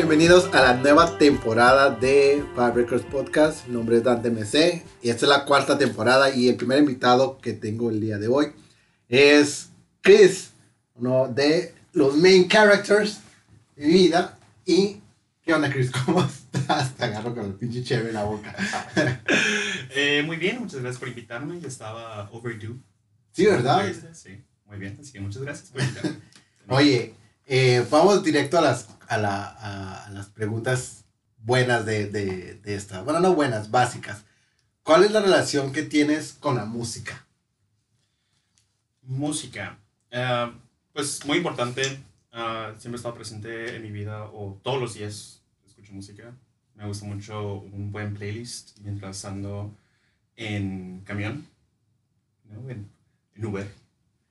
Bienvenidos a la nueva temporada de Five Records Podcast. Mi nombre es Dante MC y esta es la cuarta temporada y el primer invitado que tengo el día de hoy es Chris, uno de los main characters de mi vida. ¿Y qué onda, Chris? ¿Cómo estás? Te agarro con el pinche chévere en la boca. Eh, muy bien, muchas gracias por invitarme. Ya estaba overdue. Sí, ¿verdad? Sí, muy bien, así que muchas gracias por invitarme. Oye, eh, vamos directo a las, a, la, a, a las preguntas buenas de, de, de esta. Bueno, no buenas, básicas. ¿Cuál es la relación que tienes con la música? Música. Ah, pues muy importante. Ah, siempre he estado presente en mi vida o todos los días escucho música. Me gusta mucho un buen playlist mientras ando en camión, ¿no? en, en Uber.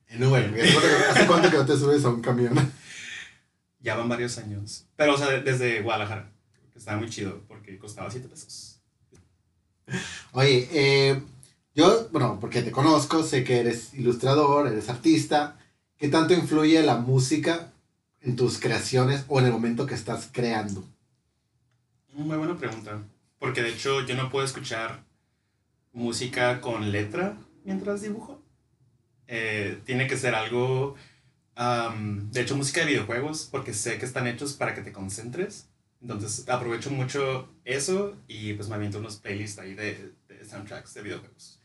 En Uber. ¿Hace cuánto que no te subes a un camión? Ya van varios años. Pero, o sea, desde Guadalajara. Que estaba muy chido porque costaba 7 pesos. Oye, eh, yo, bueno, porque te conozco, sé que eres ilustrador, eres artista. ¿Qué tanto influye la música en tus creaciones o en el momento que estás creando? Muy buena pregunta. Porque de hecho yo no puedo escuchar música con letra mientras dibujo. Eh, tiene que ser algo, de hecho música de videojuegos, porque sé que están hechos para que te concentres. Entonces aprovecho mucho eso y pues me aviento unos playlists ahí de, de soundtracks de videojuegos.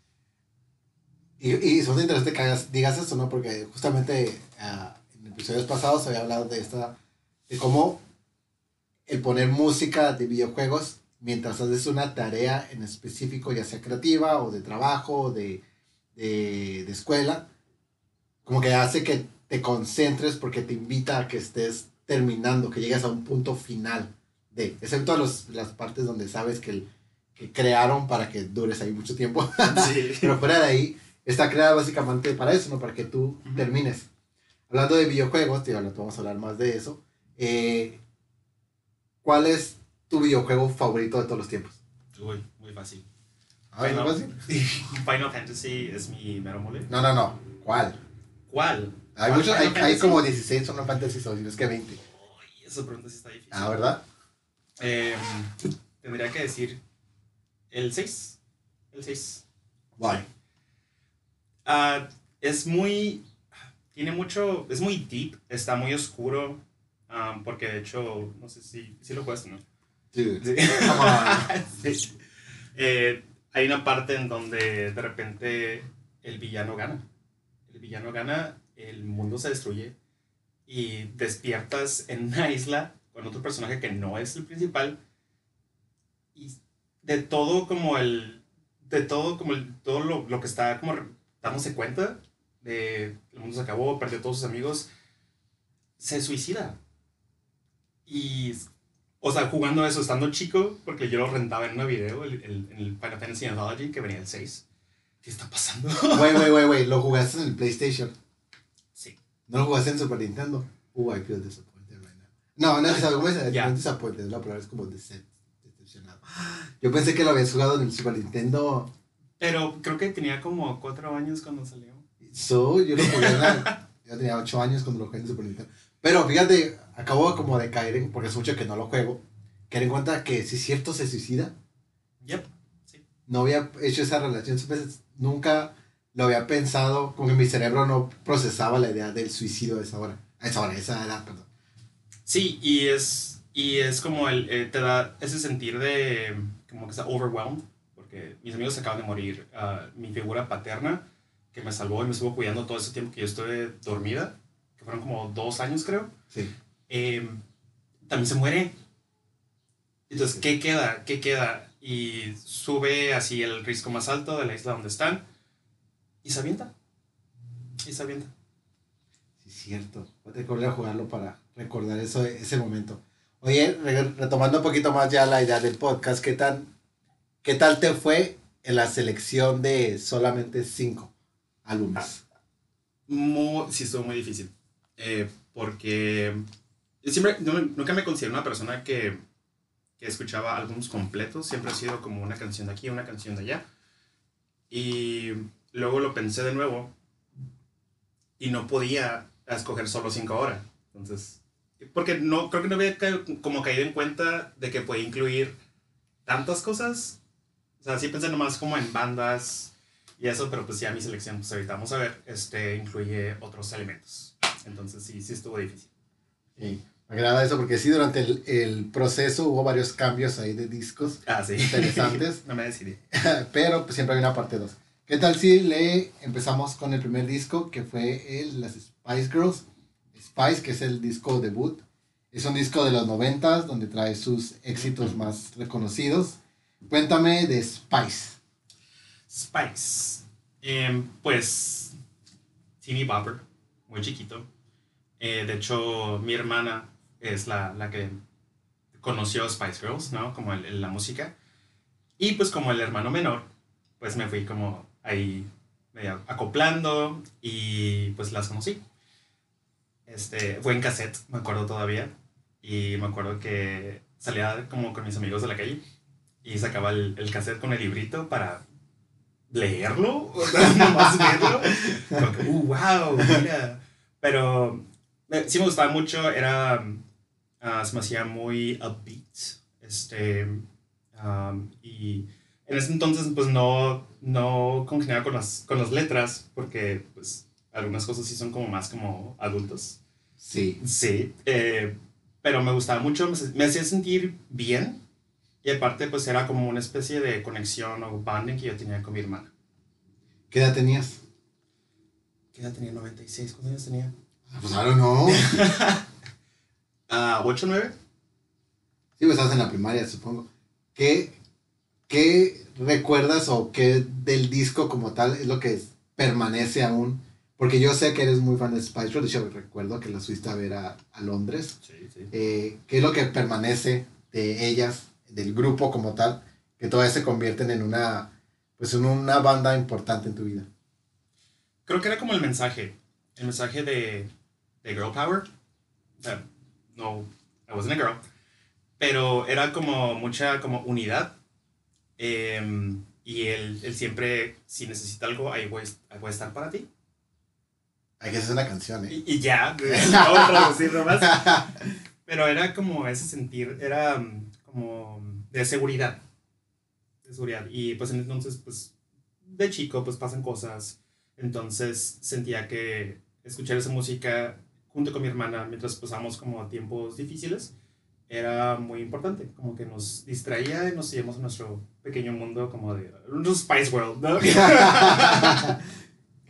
Y, y muy interesante que digas esto, ¿no? Porque justamente ah, en episodios pasados había hablado de esta, de cómo el poner música de videojuegos mientras haces una tarea en específico, ya sea creativa o de trabajo o de, de, de escuela, como que hace que te concentres porque te invita a que estés terminando, que llegues a un punto final de, excepto los, las partes donde sabes que, el- que crearon para que dures ahí mucho tiempo. Sí. Pero fuera de ahí, está creada básicamente para eso, ¿no? Para que tú termines. Hablando de videojuegos, tío, ahora vamos a hablar más de eso. eh, ¿Cuál es tu videojuego favorito de todos los tiempos? Uy, muy fácil. A ver, ¿no Final, fácil? Final Fantasy es mi mero mole. No, no, no. ¿Cuál? ¿Cuál? Hay, ¿Cuál muchos, hay, Final hay como 16 son Fantasy, si no es que 20. Uy, esa pregunta sí está difícil. Ah, ¿verdad? Em, tendría que decir el 6. El 6. Guay. Ah, es muy. Tiene mucho. Es muy deep. Está muy oscuro. ah, porque de hecho. No sé si. Si lo juegas, ¿no? Dude. Sí. Come on. Sí. Eh, hay una parte en donde de repente el villano gana. El villano gana, el mundo se destruye y despiertas en una isla con otro personaje que no es el principal y de todo como el de todo como el, todo lo, lo que está como dándose cuenta de el mundo se acabó, perdió a todos sus amigos, se suicida. Y o sea, jugando eso, estando chico, porque yo lo rentaba en una video, el, el, en el Final Fantasy Anthology, que venía el 6. ¿Qué está pasando? Güey, güey, güey, güey. Lo jugaste en el PlayStation. Sí. No lo jugaste en Super Nintendo. Uh, I feel disappointed right now. No, no, no, ¿cómo es? Ya. No disappointed, la palabra es como decep- decepcionado. Yo pensé que lo habías jugado en el Super Nintendo. Pero creo que tenía como cuatro años cuando salió. So, yo lo jugué en la... Yo tenía 8 años cuando lo jugué en el Super Nintendo. Pero fíjate, acabo como de caer en... Porque es mucho que no lo juego. Caer en cuenta que si es cierto se suicida. Yep. No había hecho esa relación. Nunca lo había pensado. Como que mi cerebro no procesaba la idea del suicidio a esa hora. A esa hora, a esa edad, perdón. Sí, y es, y es como el, eh, te da ese sentir de como que está overwhelmed, porque mis amigos acaban de morir. Ah, mi figura paterna, que me salvó y me estuvo cuidando todo ese tiempo que yo estuve dormida, que fueron como dos años creo, Sí. eh, también se muere. Entonces, ¿qué queda? ¿Qué queda? Y sube así el risco más alto de la isla donde están y se avienta. Y se avienta. Sí, cierto. Voy a tener que volver a jugarlo para recordar eso, ese momento. Oye, re- retomando un poquito más ya la idea del podcast, ¿qué, tan, ¿qué tal te fue en la selección de solamente cinco álbumes? Mu- sí, estuvo muy difícil. Eh, porque yo siempre, no- nunca me considero una persona que, que escuchaba álbumes completos. Siempre ha sido como una canción de aquí, una canción de allá. Y luego lo pensé de nuevo y no podía escoger solo cinco ahora. Entonces, Porque no, creo que no había como caído en cuenta de que puede incluir tantas cosas. O sea, sí pensé nomás como en bandas y eso, pero pues ya mi selección, pues ahorita vamos a ver, este incluye otros elementos. Entonces sí, sí estuvo difícil. Sí. Me agrada eso porque sí, durante el, el, proceso hubo varios cambios ahí de discos ah, sí. interesantes. no me decidí. Pero pues, siempre hay una parte 2. ¿Qué tal si le empezamos con el primer disco que fue el Las Spice Girls? Spice, que es el disco debut. Es un disco de los 90 donde trae sus éxitos más reconocidos. Cuéntame de Spice. Spice. Em, pues, Teeny Bopper, muy chiquito. Eh, de hecho, mi hermana es la, la que conoció Spice Girls, ¿no? Como el, la música. Y pues como el hermano menor, pues me fui como ahí medio acoplando y pues las conocí. Este, fue en cassette, me acuerdo todavía. Y me acuerdo que salía como con mis amigos de la calle y sacaba el, el cassette con el librito para leerlo, nomás verlo. Como que, uh, wow, mira. Pero eh, sí me gustaba mucho, era Ah, se me hacía muy upbeat. Este, y en ese entonces pues no, no congeniaba con las, con las letras porque pues algunas cosas sí son como más como adultos. Sí. Sí, eh, pero me gustaba mucho, me, hacía sentir bien y aparte pues era como una especie de conexión o bonding que yo tenía con mi hermana. ¿Qué edad tenías? ¿Qué edad tenía? 96, ¿cuántos años tenía? Ah, pues ahora no. ¿A 8 9? Sí, pues estás en la primaria, supongo. ¿Qué, ¿Qué recuerdas o qué del disco como tal es lo que permanece aún? Porque yo sé que eres muy fan de Spice Girls, de hecho recuerdo que la subiste a ver a, a Londres. Sí, sí. Eh, ¿Qué es lo que permanece de ellas, del grupo como tal, que todavía se convierten en una, pues en una banda importante en tu vida? Creo que era como el mensaje, el mensaje de, de Girl Power. No, I wasn't a girl, pero era como mucha como unidad. Em, y él, él, siempre, si necesita algo, ahí voy, a estar para ti. Hay que hacer una canción, ¿eh? Y, ya, no traducir nomás. Pero era como ese sentir, era mm, como de seguridad. De seguridad. Y pues entonces, pues, de chico, pues pasan cosas. Entonces sentía que escuchar esa música junto con mi hermana, mientras pasamos como tiempos difíciles, era muy importante, como que nos distraía y nos íbamos a nuestro pequeño mundo como de un Spice World, ¿no? que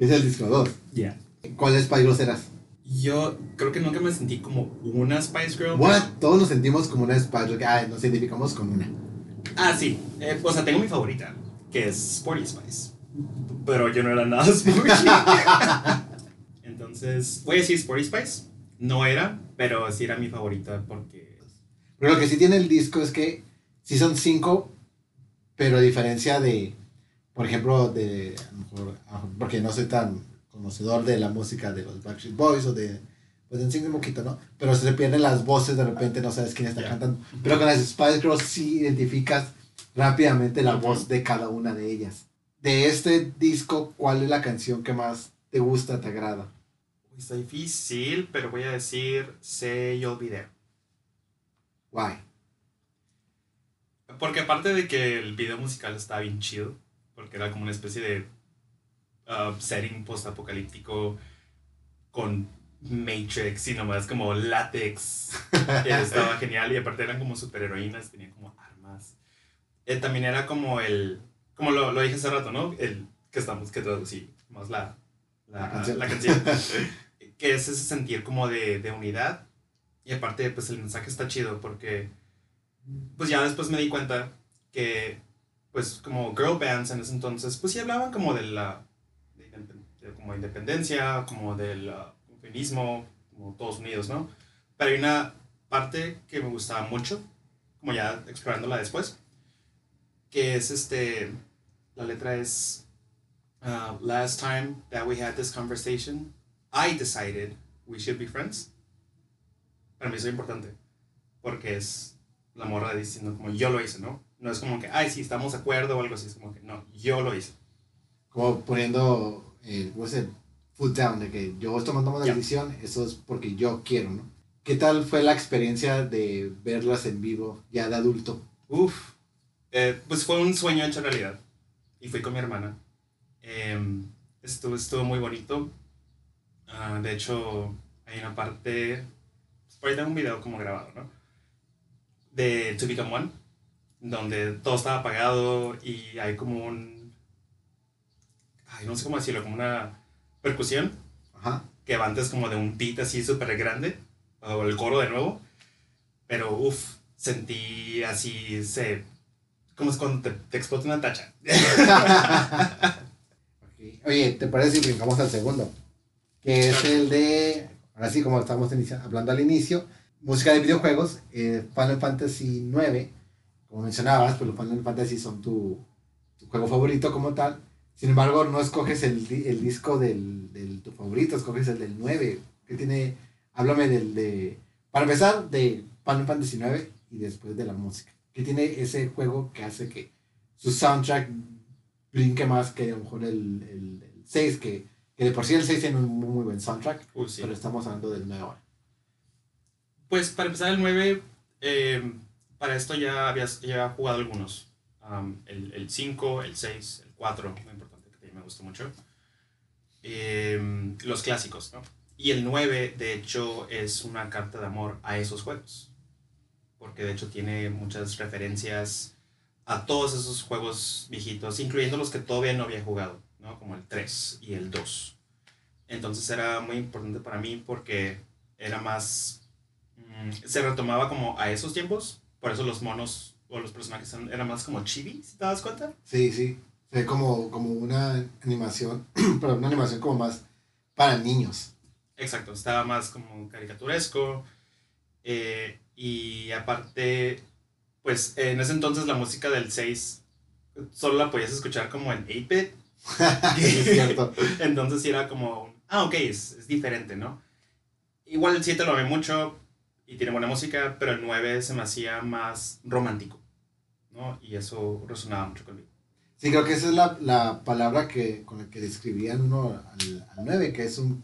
es el disco 2. Ya. ¿Cuál Spice Girl eras? Yo creo que nunca me sentí como una Spice Girl. What? Todos nos sentimos como una Spice Girl. Ah, nos identificamos con una. Ah, sí. Eh, o sea, tengo mi favorita, que es Sporty Spice. Pero yo no era nada Sporty. Entonces, voy a decir Sporty Spice. No era, pero sí era mi favorita porque... Pero lo que sí tiene el disco es que sí son cinco, pero a diferencia de, por ejemplo, de, porque no soy tan conocedor de la música de los Backstreet Boys o de, pues en un poquito, ¿no? Pero se pierden las voces, de repente no sabes quién está cantando. Pero con las Spice Girls sí identificas rápidamente la voz de cada una de ellas. De este disco, ¿cuál es la canción que más te gusta, te agrada? Está difícil, pero voy a decir Sé yo olvidé. Why? Porque aparte de que el video musical estaba bien chido, porque era como una especie de uh, setting post-apocalíptico con Matrix y nomás como látex. estaba genial y aparte eran como superheroínas, tenían como armas. Eh, también era como el, como lo, lo, dije hace rato, ¿no? El que estamos, que traducí, más la, la, La canción. que es ese sentir como de, de unidad. Y aparte, pues el mensaje está chido porque, pues ya después me di cuenta que, pues como girl bands en ese entonces, pues sí hablaban como de la, como independencia, como del uh, feminismo, como todos unidos, ¿no? Pero hay una parte que me gustaba mucho, como ya explorándola después, que es este, la letra es, uh, last time that we had this conversation, I decided we should be friends. Para mí es importante. Porque es la morra diciendo como yo lo hice, ¿no? No es como que, ay, sí, estamos de acuerdo o algo así. Es como que, no, yo lo hice. Como poniendo, eh, foot down, de que yo estoy tomando una decisión, eso es porque yo quiero, ¿no? ¿Qué tal fue la experiencia de verlas en vivo ya de adulto? Uf, eh, pues fue un sueño hecho realidad. Y fui con mi hermana. Em, estuvo, estuvo muy bonito. Ah, de hecho, hay una parte, ahí tengo un video como grabado, ¿no? De To Become One, donde todo estaba apagado y hay como un, ay, no sé cómo decirlo, como una percusión Ajá. que va antes como de un beat así súper grande, o el coro de nuevo, pero uff, sentí así, se, como es cuando te, te explota una tacha. Ok. Oye, ¿te parece si brincamos al segundo? Que es el de, ahora sí, como inicia- hablando al inicio, música de videojuegos, eh, Final Fantasy IX, como mencionabas, pues los Final Fantasy son tu, juego favorito como tal. Sin embargo, no escoges el, di- el disco del, tu favorito, escoges el del 9. que tiene? Háblame del de... Para empezar, de Final Fantasy IX y después de la música. ¿Qué tiene ese juego que hace que su soundtrack brinque más que a lo mejor el, el, el 6? Que, que de por sí el 6 tiene un muy, muy buen soundtrack, sí. pero estamos hablando del 9 ahora. Pues para empezar el 9, eh, para esto ya había, ya jugado algunos. El, el 5, el 6, el 4, muy importante, que también me gustó mucho. Em, los clásicos, ¿no? Y el 9, de hecho, es una carta de amor a esos juegos. Porque de hecho tiene muchas referencias a todos esos juegos viejitos, incluyendo los que todavía no había jugado, ¿no? Como el 3 y el 2. Entonces era muy importante para mí porque era más Mm, se retomaba como a esos tiempos, por eso los monos o los personajes son- eran más como chibi, si te das cuenta. Sí, sí. Se ve como, como una animación, pero una animación como más para niños. Exacto, estaba más como caricaturesco. eh, y aparte, pues en ese entonces la música del 6 solo la podías escuchar como en 8-bit. es cierto. Entonces sí era como, ah, ok, es, es diferente, ¿no? Igual el 7 lo amé mucho y tiene buena música, pero el 9 se me hacía más romántico, ¿no? Y eso resonaba mucho conmigo. Sí, creo que esa es la, la palabra que, con la que describían uno al, al 9, que es un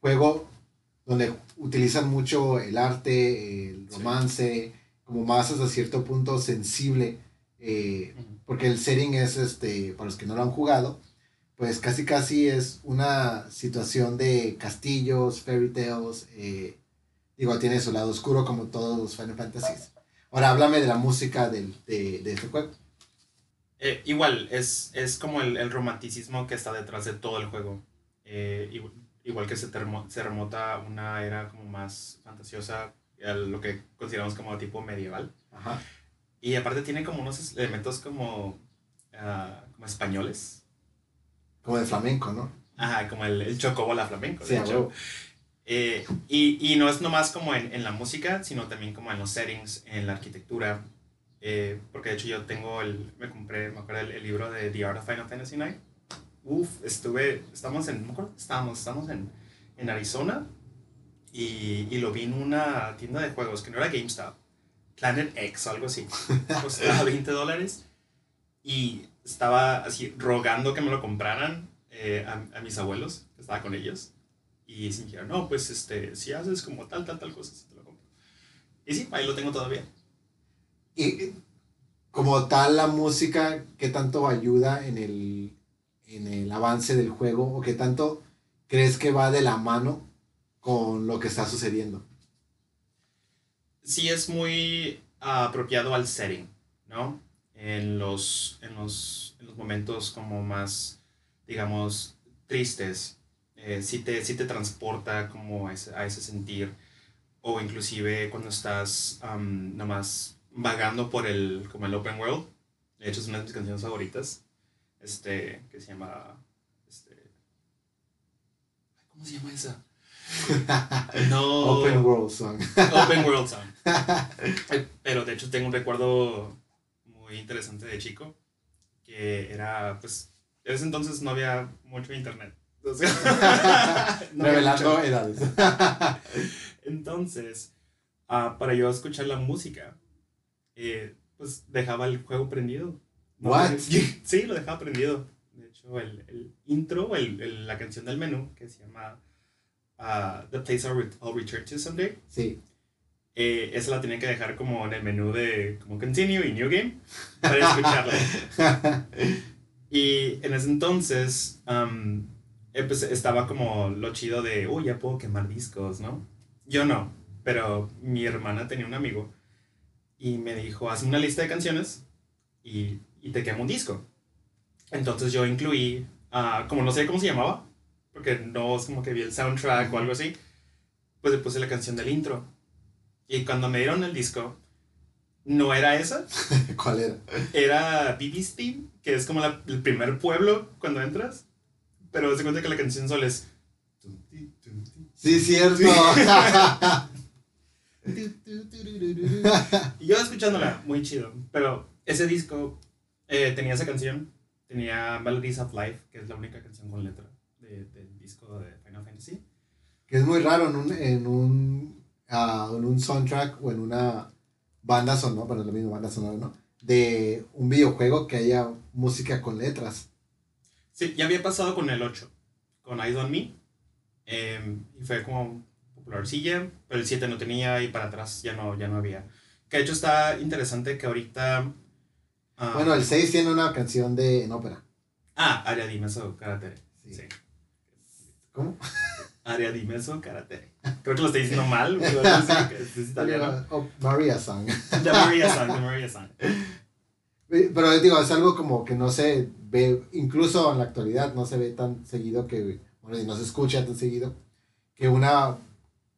juego donde utilizan mucho el arte, el Sí. romance, como más hasta cierto punto sensible, eh, porque el setting es, este, para los que no lo han jugado, pues casi casi es una situación de castillos, fairy tales, eh, digo, tiene su lado oscuro como todos los Final Fantasies. Ahora háblame de la música del, de, de este juego. Eh, igual, es, es como el, el romanticismo que está detrás de todo el juego. Eh, igual, igual que se, termo- se remota una era como más fantasiosa, lo que consideramos como tipo medieval. Ajá. Y aparte tiene como unos elementos como, ah, como españoles. Como de flamenco, ¿no? Ajá, como el, el chocobola flamenco, de Sí, a hecho. Eh, y, y no es nomás como en, en la música, sino también como en los settings, en la arquitectura. Eh, porque de hecho yo tengo el, me compré, me acuerdo el, el libro de The Art of Final Fantasy IX. Uf, estuve, estamos en, me acuerdo estábamos, estamos en, en Arizona y, y lo vi en una tienda de juegos que no era GameStop, Planet X o algo así. Costaba 20 dólares y estaba así rogando que me lo compraran eh, a, a mis abuelos, que estaba con ellos. Y se me dijeron, no, pues este, si haces como tal, tal, tal cosa, sí te lo compro. Y sí, ahí lo tengo todavía. Y eh, como tal la música, ¿qué tanto ayuda en el, en el avance del juego? ¿O qué tanto crees que va de la mano con lo que está sucediendo? Sí es muy ah, apropiado al setting, ¿no? En los, en los, en los momentos como más, digamos, tristes, eh, sí, te, sí te transporta como a ese, a ese sentir. O inclusive cuando estás am, nomás vagando por el, como el open world. De hecho es una de mis canciones favoritas. Este, que se llama, este, ¿cómo se llama esa? No. Open World Song. Open World. Eh, Pero de hecho tengo un recuerdo muy interesante de chico, que era, pues, en ese entonces no había mucho internet. Sea, no Revelando edades. Entonces, ah, para yo escuchar la música, eh, pues dejaba el juego prendido. No What? Sí, lo dejaba prendido. De hecho, el, el intro, el, el- la canción del menú, que se llama ah, The Place I'll Return to Someday, Sí. Eh, esa la tenía que dejar como en el menú de como continue y new game para escucharla. y en ese entonces um, pues, estaba como lo chido de, uy, ya puedo quemar discos, ¿no? Yo no, pero mi hermana tenía un amigo y me dijo, haz una lista de canciones y, y te quemo un disco. Entonces yo incluí, ah, como no sé cómo se llamaba, porque no es como que vi el soundtrack o algo así, pues le puse la canción del intro. Y cuando me dieron el disco, no era esa. ¿Cuál era? Era Bibi's Theme, que es como la- el primer pueblo cuando entras. Pero se cuenta que la canción solo es... Sí, cierto. Y yo escuchándola, muy chido. Pero ese disco eh, tenía esa canción, tenía Melodies of Life, que es la única canción con letra de- del disco de Final Fantasy. que es muy raro en un, en un, ah, en un soundtrack o en una banda sonora, bueno, es lo mismo, banda sonora, ¿no? De un videojuego que haya música con letras. Sí, ya había pasado con el 8, con Eyes on Me. eh, y fue como popularcilla, pero el 7 no tenía y para atrás ya no, ya no había. Que de hecho está interesante que ahorita... ah, Bueno, el 6 tiene una canción de en ópera. Ah, Aria Dimeso Karatere. Sí. Sí. ¿Cómo? Aria Dimeso Karatere. Creo que lo estoy diciendo mal, pero es italiano. Oh, Maria Song. The Maria Song, The Maria Song. Pero digo, es algo como que no se ve, incluso en la actualidad, no se ve tan seguido que, bueno, y no se escucha tan seguido, que una,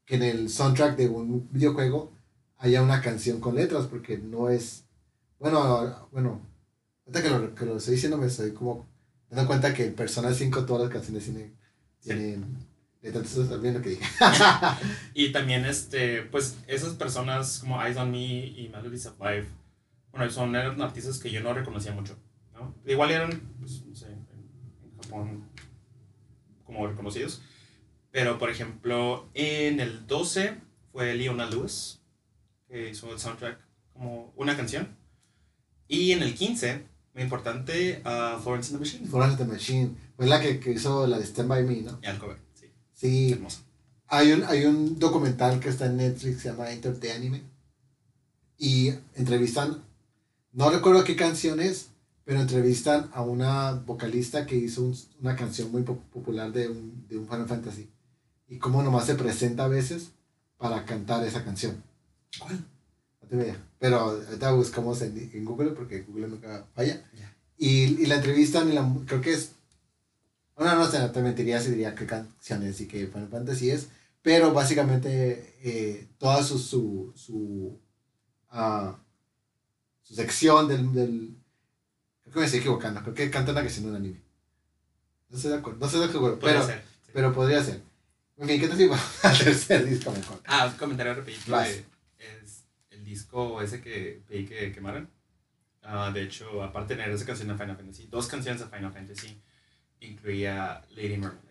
que en el soundtrack de un videojuego haya una canción con letras, porque no es, bueno, bueno, ahorita que lo, que lo estoy diciendo me estoy como dando cuenta que en Persona 5 todas las canciones tienen, entonces también lo que dije. Y también, este, pues, esas personas como Eyes on Me y Melodies of Life, bueno, son eran artistas que yo no reconocía mucho, ¿no? Igual eran, pues, no sé, en, Japón como reconocidos. Pero, por ejemplo, en el 12 fue Leona Lewis, que hizo el soundtrack como una canción. Y en el 15, muy importante, a Florence and the Machine. Florence the Machine, fue la que, que hizo la de Stand By Me, ¿no? Y al cover, sí, hermoso. Hay un, hay un documental que está en Netflix, se llama Enter the Anime. Y entrevistan, no recuerdo qué canción es, pero entrevistan a una vocalista que hizo un- una canción muy po- popular de un, de un Final Fantasy. Y cómo nomás se presenta a veces para cantar esa canción. ¿Cuál? No te vea. Pero ahorita buscamos en, en Google porque Google nunca falla. Ya. Y, y la entrevistan y la, creo que es... Bueno, no sé, te mentiría si diría qué canciones y qué Final Fantasy es. Pero básicamente eh, toda su, su, su, ah, su sección del, del... Creo que me estoy equivocando. Creo que canta una canción de un anime. No estoy de acuerdo. No estoy de acuerdo. Podría Pero, ser. sí. pero podría ser. En fin, ¿qué te digo? Al tercer disco mejor. Ah, un comentario rapidito de- es el disco ese que pedí que quemaran. Ah, de hecho, aparte de tener esa canción de Final Fantasy, dos canciones de Final Fantasy, incluía Lady Marmalade.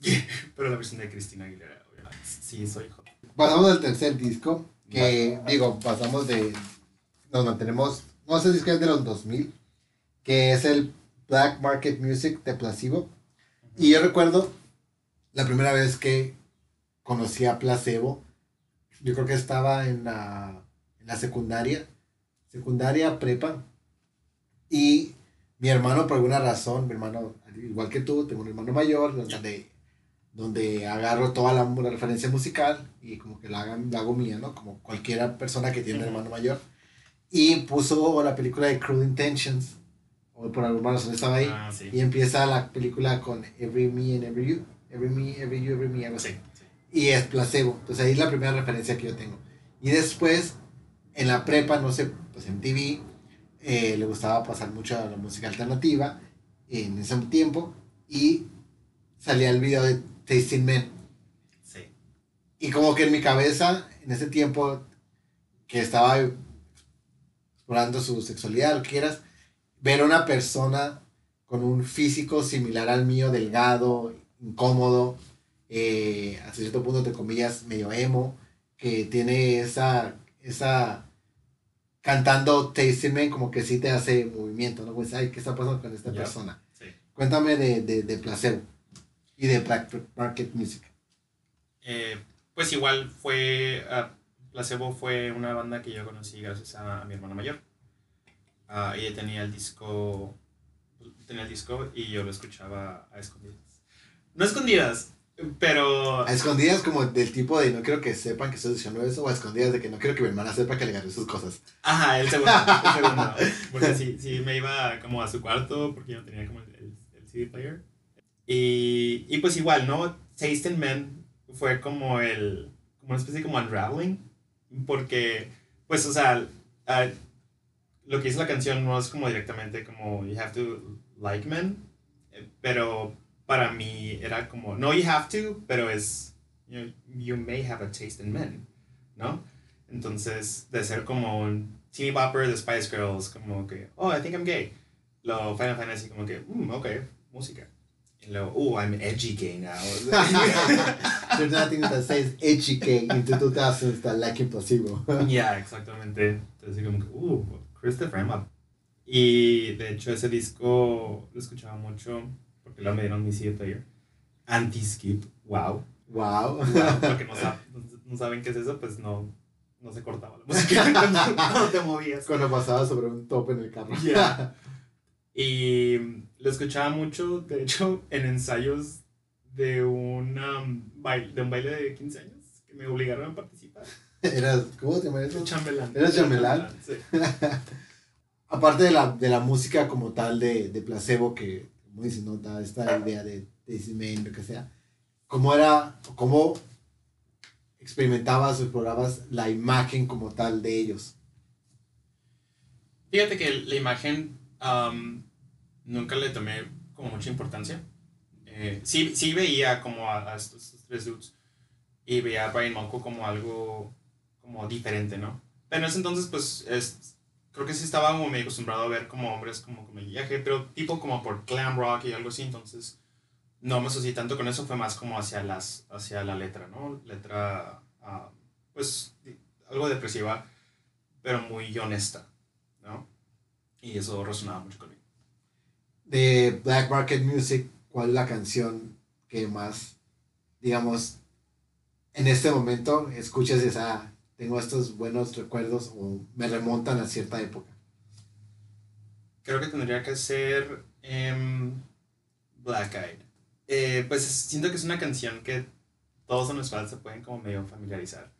Pero la versión de Cristina Aguilera, obviamente. Sí, soy joven. Pasamos al tercer disco, que digo, pasamos de, nos mantenemos, no sé si es que es de los 2000, que es el Black Market Music de Placebo. Y yo recuerdo la primera vez que conocí a Placebo, yo creo que estaba en la, en la secundaria, secundaria prepa, y mi hermano por alguna razón, mi hermano, igual que tú, tengo un hermano mayor, donde, donde agarro toda la, la referencia musical y como que la, hagan, la hago mía, ¿no? Como cualquier persona que tiene un hermano mayor. Y puso la película de Cruel Intentions, o por alguna razón estaba ahí. Ah, sí. Y empieza la película con Every Me and Every You. Every Me, Every You, Every Me, algo así. Sí, sí. Y es placebo. Entonces ahí es la primera referencia que yo tengo. Y después, en la prepa, no sé, pues en TV, eh, le gustaba pasar mucho la música alternativa en ese tiempo. Y salía el video de Tasting Men. sí. Y como que en mi cabeza, en ese tiempo que estaba explorando su sexualidad, lo que quieras, ver a una persona con un físico similar al mío, delgado, incómodo, eh, hasta cierto punto, entre comillas, medio emo, que tiene esa, esa, cantando Tasting Man, como que sí te hace movimiento, ¿no? Pues, ay, ¿qué está pasando con esta persona? sí. Cuéntame de, de, de Placebo y de Black Market Music. Eh, pues igual fue, ah, Placebo fue una banda que yo conocí gracias a, mi hermana mayor. Uh, ella tenía el disco, tenía el disco y yo lo escuchaba a escondidas. No escondidas, pero... A escondidas como del tipo de no quiero que sepan que estoy diciendo eso, o a escondidas de que no quiero que mi hermana sepa que le agarré sus cosas. Ajá, el segundo, el segundo. Porque sí, sí, me iba como a su cuarto porque yo no tenía como el, el, CD player. Y, y, pues igual, ¿no? Taste Men fue como el, como una especie de como unraveling, porque, pues, o sea, uh, lo que dice la canción no es como directamente como you have to like men, eh, pero para mí era como, no you have to, pero es, you, you may have a taste in men, ¿no? Entonces, de ser como un teeny bopper de Spice Girls, como que, oh, I think I'm gay. Lo Final Fantasy como que, mm, ok, música. Y luego, oh, I'm edgy gay now. There's nothing that says edgy gay in 2000s that like impossible. yeah, exactamente. Entonces como que, uh, Christopher Emma. Y de hecho ese disco lo escuchaba mucho porque lo me dieron mi CD player. Anti-skip, wow. Wow. porque no, no, saben qué es eso, pues no, no se cortaba la música cuando, te movías. Cuando pasabas sobre un top en el carro. Y lo escuchaba mucho, de hecho, en ensayos de, una, baile, de un baile de 15 años que me obligaron a participar. Eras, ¿Cómo te llamas? Chambelán. ¿Eras chambelán? Sí. Aparte de la, de la música como tal de, de placebo, que como dices, ¿no? esta idea de Daisy lo que sea, ¿cómo era, cómo experimentabas o explorabas la imagen como tal de ellos? Fíjate que la imagen nunca le tomé como mucha importancia. Eh, sí, sí veía como a, estos, tres dudes y veía a Brian Monco como algo como diferente, ¿no? Pero en ese entonces, pues, es, creo que sí estaba como medio acostumbrado a ver como hombres como con viaje, pero tipo como por glam rock y algo así, entonces no me asocié tanto con eso, fue más como hacia, las, hacia la letra, ¿no? Letra, uh, pues, algo depresiva, pero muy honesta, ¿no? Y eso resonaba mucho conmigo. De Black Market Music, ¿cuál es la canción que más, digamos, en este momento escuchas esa tengo estos buenos recuerdos o me remontan a cierta época. Creo que tendría que ser em, Black Eyed. Eh, pues siento que es una canción que todos en fans se pueden como medio familiarizar.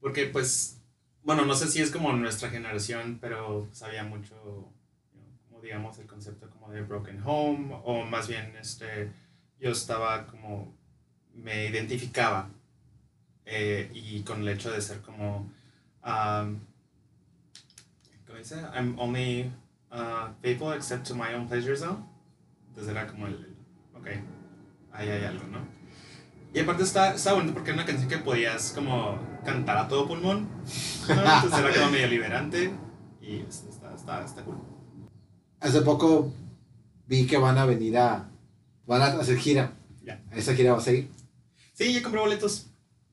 Porque pues, bueno, no sé si es como nuestra generación, pero sabía mucho, como digamos, el concepto como de Broken Home, o más bien este, yo estaba como, me identificaba eh, y con el hecho de ser como, um, ¿cómo dice? I'm only uh, faithful except to my own pleasure zone. Entonces era como el, ok, ahí hay algo, ¿no? Y aparte está, está bonito porque era una canción que podías como cantar a todo pulmón. Entonces era como medio liberante y está, está, está cool. Hace poco vi que van a venir a. Van a hacer gira. Ya. ¿Esa gira va a seguir? Sí, ya compré boletos.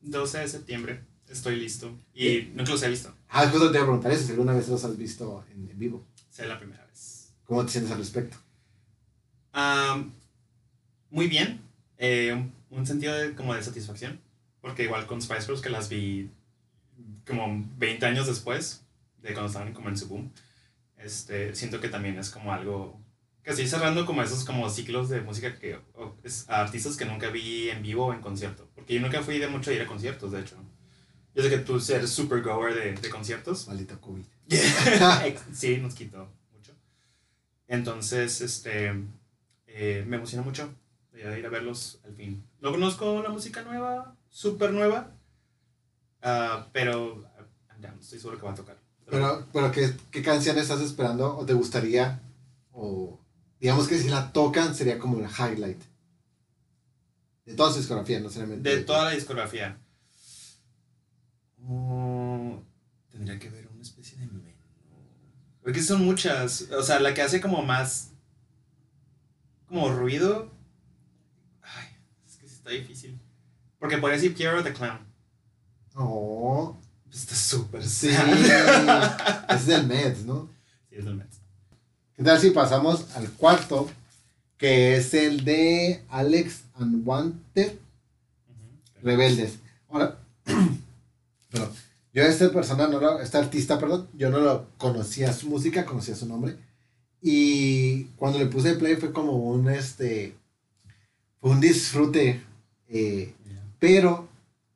12 de septiembre. Estoy listo. Y nunca los he visto. Ah, justo te iba a preguntar eso, si alguna vez los has visto en, vivo. Sí, la primera vez. ¿Cómo te sientes al respecto? muy bien. Eh, un, sentido de, como de satisfacción. Porque igual con Spice Girls que las vi como 20 años después de cuando estaban como en su boom. Este, siento que también es como algo que estoy cerrando como esos como ciclos de música que artistas que nunca vi en vivo o en concierto porque yo nunca fui de mucho a ir a conciertos de hecho. Yo sé que tú eres super goer de, de conciertos. Maldito covid. Sí nos quitó mucho. Entonces este eh, me emociona mucho de ir a verlos al fin. No conozco la música nueva súper nueva ah, pero ya no estoy seguro que va a tocar. Pero, pero ¿qué, ¿qué canción estás esperando o te gustaría o digamos que si la tocan sería como el highlight. De toda su discografía, no solamente. De, toda la discografía. Oh, tendría que ver una especie de menú. Porque son muchas. O sea, la que hace como más. como ruido. Ay, es que está difícil. Porque podría decir Quiero the Clown. Oh. Está súper Sí. es del Mets, ¿no? Sí, es del Mets. ¿Qué tal si pasamos al cuarto, que es el de Alex Unwanted Rebeldes? Ahora, Pero yo a esta persona, no lo, esta artista, perdón, yo no lo conocía su música, conocía su nombre. Y cuando le puse play fue como un, este, fue un disfrute, eh, pero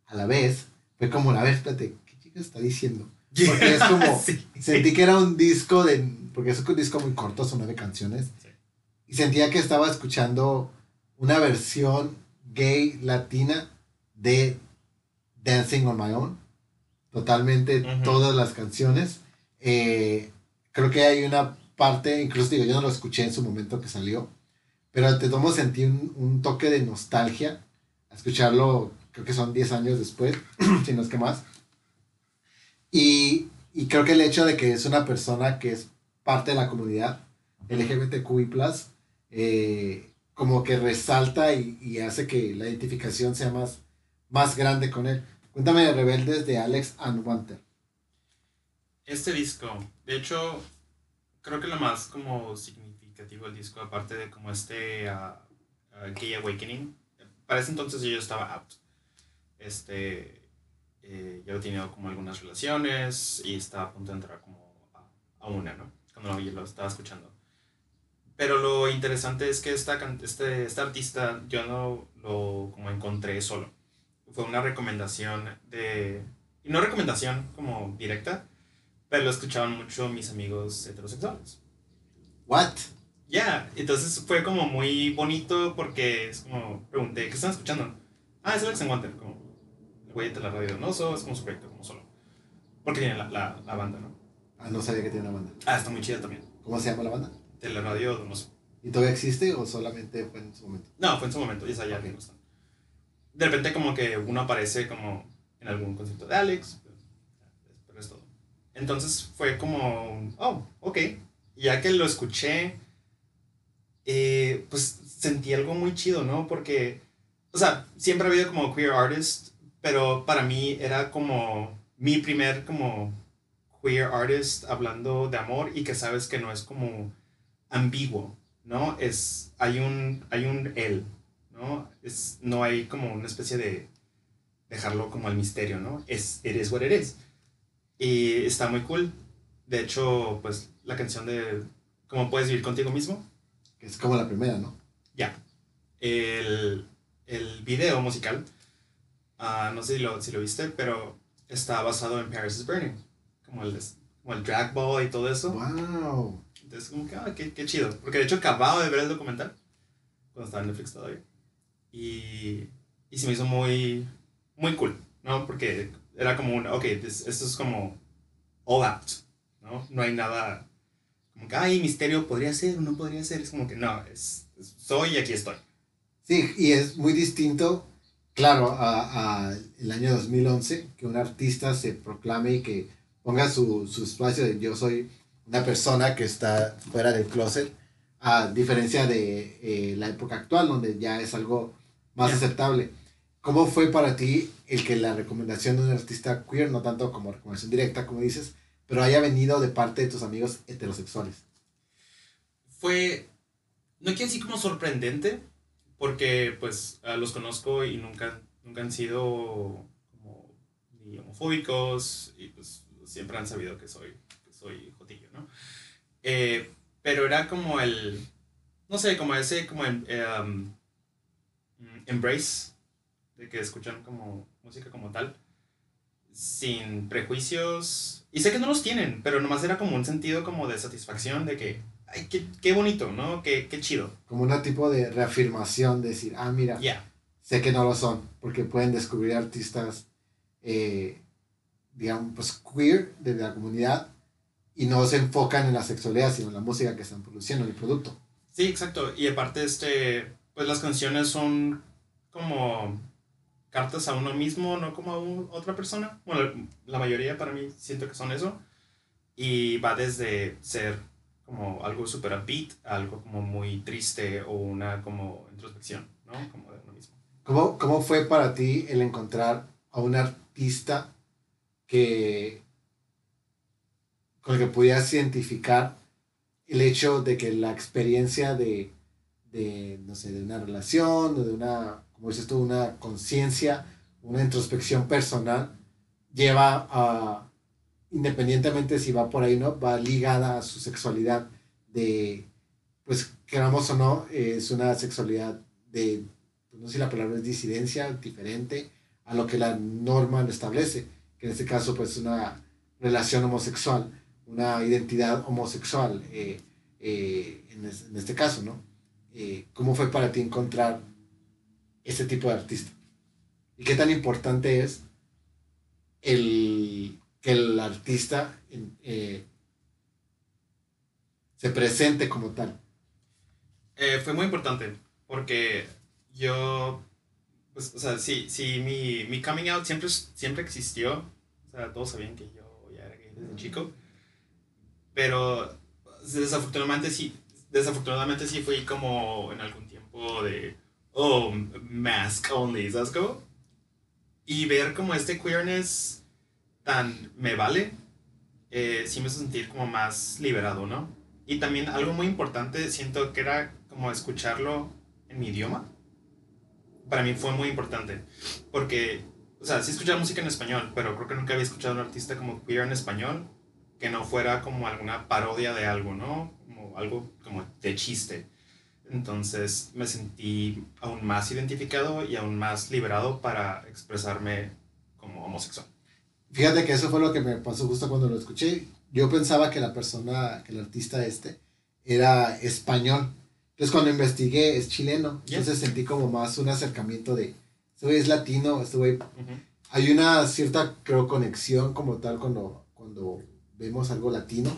a la vez fue como, a ver, espérate, ¿qué chica está diciendo? Porque es como, sentí que era un disco de, porque es un disco muy corto, son nueve canciones, y sentía que estaba escuchando una versión gay latina de Dancing on My Own, totalmente todas las canciones. Eh, creo que hay una parte, incluso digo, yo no lo escuché en su momento que salió, pero te tomo sentí un, un toque de nostalgia a escucharlo, creo que son 10 años después, si no es que más. Y, y, creo que el hecho de que es una persona que es parte de la comunidad LGBTQI, eh, como que resalta y, y, hace que la identificación sea más, más grande con él. Cuéntame de Rebeldes de Alex Unwanted. Este disco, de hecho, creo que lo más como significativo del disco, aparte de como este uh, Gay Awakening, para ese entonces yo estaba out. Este, eh, yo he tenido como algunas relaciones y estaba a punto de entrar como a, una, ¿no? Cuando lo, lo estaba escuchando. Pero lo interesante es que esta, este, este artista yo no lo como encontré solo. Fue una recomendación de... Y no recomendación como directa, pero lo escuchaban mucho mis amigos heterosexuales. ¿What? Ya, yeah. entonces fue como muy bonito porque es como, pregunté, ¿qué están escuchando? Ah, es Alex Wanter, como el güey de la radio Donoso, es como su proyecto, como solo. Porque tiene la, la, la, banda, ¿no? Ah, no sabía que tiene una banda. Ah, está muy chida también. ¿Cómo se llama la banda? De la radio Donoso. ¿Y todavía existe o solamente fue en su momento? No, fue en su momento, ya okay. De repente como que uno aparece como en algún concierto de Alex, pero es todo. Entonces fue como, oh, ok. Ya que lo escuché, eh, pues sentí algo muy chido, ¿no? Porque, o sea, siempre ha habido como queer artist, pero para mí era como mi primer como queer artist hablando de amor y que sabes que no es como ambiguo, ¿no? Es, hay un, hay un él, ¿no? Es, no hay como una especie de dejarlo como al misterio, ¿no? Es, eres what eres. Y está muy cool. De hecho, pues la canción de ¿Cómo puedes vivir contigo mismo? Que es como la primera, ¿no? Ya. El, el video musical, uh, no sé si lo, si lo viste, pero está basado en Paris is Burning. Como el, como el drag ball y todo eso. ¡Wow! Entonces, como que, ah, qué, qué, chido. Porque de hecho acababa de ver el documental cuando estaba en Netflix todavía. Y, y se me hizo muy, muy cool, ¿no? Porque era como un, ok, this, esto es como all out, ¿no? No hay nada como que, ay, misterio podría ser o no podría ser. Es como que no, es, es soy y aquí estoy. Sí, y es muy distinto, claro, a, a, el año 2011, que un artista se proclame y que ponga su, su espacio de yo soy una persona que está fuera del closet, a diferencia de eh, la época actual, donde ya es algo más aceptable. ¿Cómo fue para ti el que la recomendación de un artista queer, no tanto como recomendación directa, como dices, pero haya venido de parte de tus amigos heterosexuales? Fue, no quiero decir como sorprendente, porque pues uh, los conozco y nunca, nunca han sido como ni homofóbicos y pues siempre han sabido que soy, que soy jotillo, ¿no? Eh, pero era como el, no sé, como ese, como el, um, embrace de que escuchan como música como tal, sin prejuicios. Y sé que no los tienen, pero nomás era como un sentido como de satisfacción de que, ay, qué, qué bonito, ¿no? Qué, qué chido. Como un tipo de reafirmación, de decir, ah, mira, yeah. sé que no lo son, porque pueden descubrir artistas, eh, digamos, pues queer de la comunidad y no se enfocan en la sexualidad, sino en la música que están produciendo, el producto. Sí, exacto. Y aparte, este, pues las canciones son como cartas a uno mismo, no como a un, otra persona. Bueno, la mayoría para mí siento que son eso. Y va desde ser como algo super upbeat algo como muy triste o una como introspección, ¿no? Como de uno mismo. ¿Cómo, ¿Cómo fue para ti el encontrar a un artista que con el que pudieras identificar el hecho de que la experiencia de, de no sé, de una relación o de una como dices tú, una conciencia, una introspección personal, lleva a, independientemente si va por ahí no, va ligada a su sexualidad de, pues queramos o no, es una sexualidad de, no sé si la palabra es disidencia, diferente a lo que la norma lo establece, que en este caso pues una relación homosexual, una identidad homosexual eh, eh, en, en, este caso, ¿no? Eh, ¿Cómo fue para ti encontrar ese tipo de artista? ¿Y qué tan importante es el, que el artista se presente como tal? Fue muy importante porque yo, pues, o sea, sí, sí mi, mi, coming out siempre, siempre existió. O sea, todos sabían que yo ya era gay desde chico. Pero desafortunadamente sí, desafortunadamente sí fui como en algún tiempo de, oh, mask only, ¿sabes cómo? Y ver como este queerness tan me vale, eh, sí me hizo sentir como más liberado, ¿no? Y también algo muy importante, siento que era como escucharlo en mi idioma. Para mí fue muy importante, porque, o sea, sí escuchaba música en español, pero creo que nunca había escuchado a un artista como queer en español que no fuera como alguna parodia de algo, ¿no? Como algo como de chiste. Entonces me sentí aún más identificado y aún más liberado para expresarme como homosexual. Fíjate que eso fue lo que me pasó justo cuando lo escuché. Yo pensaba que la persona, que el artista este, era español. Entonces cuando investigué es chileno. Entonces sentí como más un acercamiento de, este güey es latino, este güey... Hay una cierta, creo, conexión como tal cuando, cuando vemos algo latino,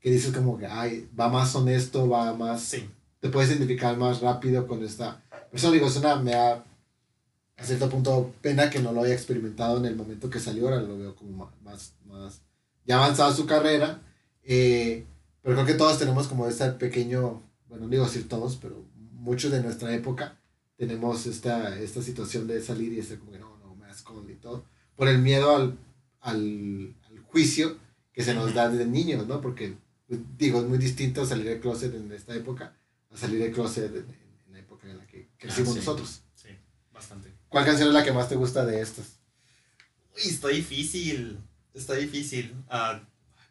que dices como que, ay, va más honesto, va más... Sí te puedes identificar más rápido con esta persona. Digo, es una, me da a cierto punto pena que no lo haya experimentado en el momento que salió, ahora lo veo como más, más, ya avanzado su carrera, eh, pero creo que todos tenemos como este pequeño, bueno, no digo decir todos, pero muchos de nuestra época tenemos esta, esta situación de salir y decir como que no, no, me escondo y todo, por el miedo al, al, al juicio que se nos da desde niños, ¿no? Porque, digo, es muy distinto salir del closet en esta época salir de closet en, la época en la que crecimos ah, nosotros. Sí, bastante. ¿Cuál canción es la que más te gusta de estas? Uy, está difícil. Está difícil. Uh,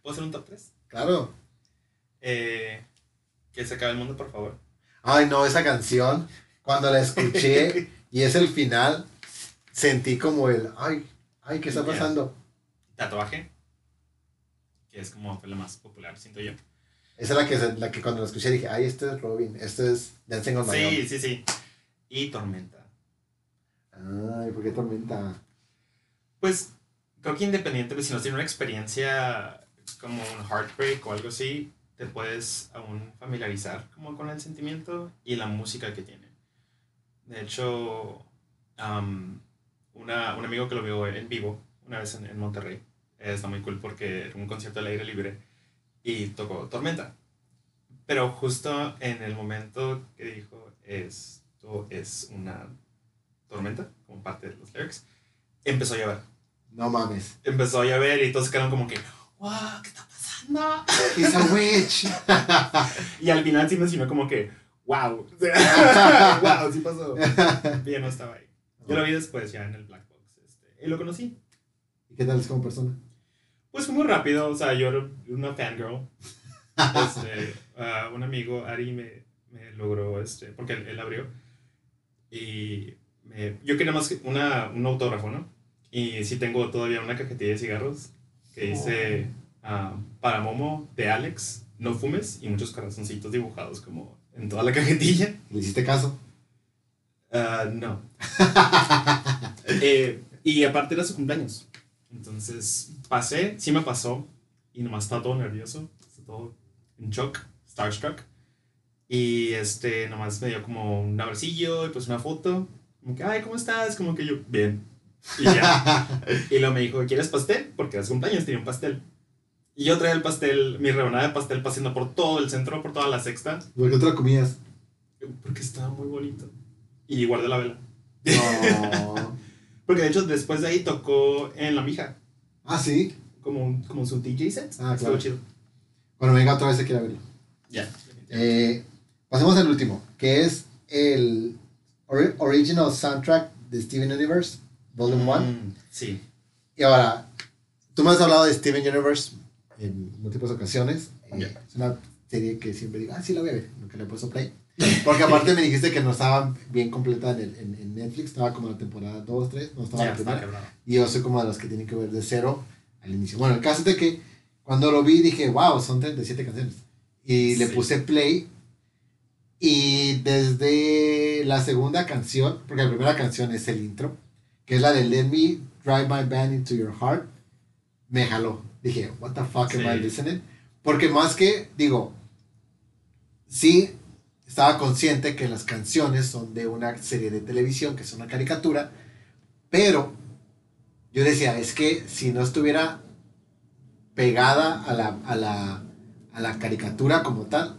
¿Puedo hacer un top 3? Claro. Eh, que se acabe el mundo, por favor. Ay, no, esa canción, cuando la escuché y es el final, sentí como el, ay, ay, ¿qué está pasando? Tatuaje, que es como la más popular, siento yo. Esa es la que, la que cuando la escuché dije, ay, este es Robin, este es Dancing on My Own. Sí, sí, sí. Y Tormenta. Ay, ¿por qué Tormenta? Pues creo que independientemente, si no tienes una experiencia como un heartbreak o algo así, te puedes aún familiarizar como con el sentimiento y la música que tiene. De hecho, una, un amigo que lo vio en vivo una vez en, en Monterrey, está muy cool porque era un concierto al aire libre y tocó Tormenta. Pero justo en el momento que dijo esto es una tormenta, como parte de los lyrics, empezó a llover. No mames. Empezó a llover y todos quedaron como que, wow, ¿qué está pasando? It's a witch. y al final sí me enseñó como que, wow. wow, sí pasó. Y no estaba ahí. Yo lo vi después ya en el Black Box. Este, y lo conocí. ¿Y qué tal es como persona? Pues muy rápido, o sea, yo era una fangirl. Este, uh, un amigo, Ari, me, me logró, este, porque él, abrió. Y me, yo quería más una, un autógrafo, ¿no? Y sí tengo todavía una cajetilla de cigarros que dice uh, para Momo de Alex, no fumes, y muchos corazoncitos dibujados como en toda la cajetilla. ¿Le hiciste caso? Uh, no. eh, y aparte era su cumpleaños. Entonces pasé, sí me pasó, y nomás estaba todo nervioso, estaba todo en shock, starstruck. Y este, nomás me dio como un abracillo y pues una foto. Como que, ay, ¿cómo estás? Como que yo, bien. Y ya. y luego me dijo, ¿quieres pastel? Porque hace cumpleaños tenía un pastel. Y yo traía el pastel, mi rebanada de pastel paseando por todo el centro, por toda la sexta. ¿Por qué otra comías? Porque estaba muy bonito. Y guardé la vela. No. Porque de hecho después de ahí tocó en La Mija. Ah, sí. Como, como su DJ set. Ah, claro. chido. Bueno, venga, otra vez se quiere verlo. Ya. Eh, pasemos al último, que es el original soundtrack de Steven Universe, Volume 1. Mm, sí. Y ahora, tú me has hablado de Steven Universe en múltiples ocasiones. eh, Ya. Es una serie que siempre digo, ah, sí la voy a ver, nunca le he puesto play. Porque aparte me dijiste que no estaba bien completa en, el- en, en Netflix, estaba como la temporada 2, 3, no estaba Ya, la primera. Y yo soy como de los que tienen que ver de cero al inicio. Bueno, el caso es de que cuando lo vi dije, wow, son 37 canciones. Y le Sí. puse play. Y desde la segunda canción, porque la primera canción es el intro, que es la de Let Me Drive My Band Into Your Heart, me jaló. Dije, what the fuck am I listening? Porque más que, digo, sí estaba consciente que las canciones son de una serie de televisión, que es una caricatura, pero yo decía, es que si no estuviera pegada a la, a la, a la caricatura como tal,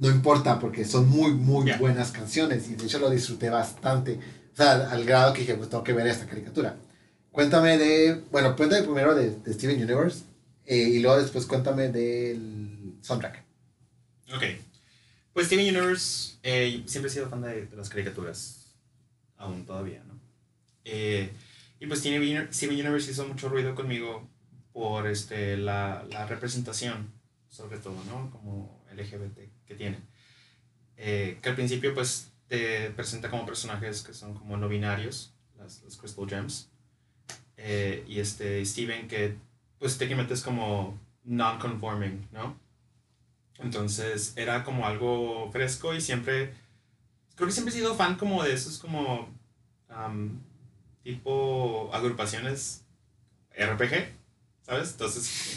no importa, porque son muy, muy buenas canciones y de hecho lo disfruté bastante. O sea, al grado que dije, pues tengo que ver esta caricatura. Cuéntame de, bueno, cuéntame primero de, de Steven Universe eh, y luego después cuéntame del soundtrack. Ok. Pues Steven Universe, eh, siempre he sido fan de, de las caricaturas. Aún todavía, ¿no? Eh, y pues Steven Uni- Steven Universe hizo mucho ruido conmigo por este, la, la representación, sobre todo, ¿no? Como LGBT que tiene. Eh, que al principio, pues, te presenta como personajes que son como no binarios, las, las Crystal Gems. Eh, y este Steven, que, pues, técnicamente es como non-conforming, ¿no? Entonces era como algo fresco y siempre, creo que siempre he sido fan como de esos como am, tipo agrupaciones RPG, ¿sabes? Entonces,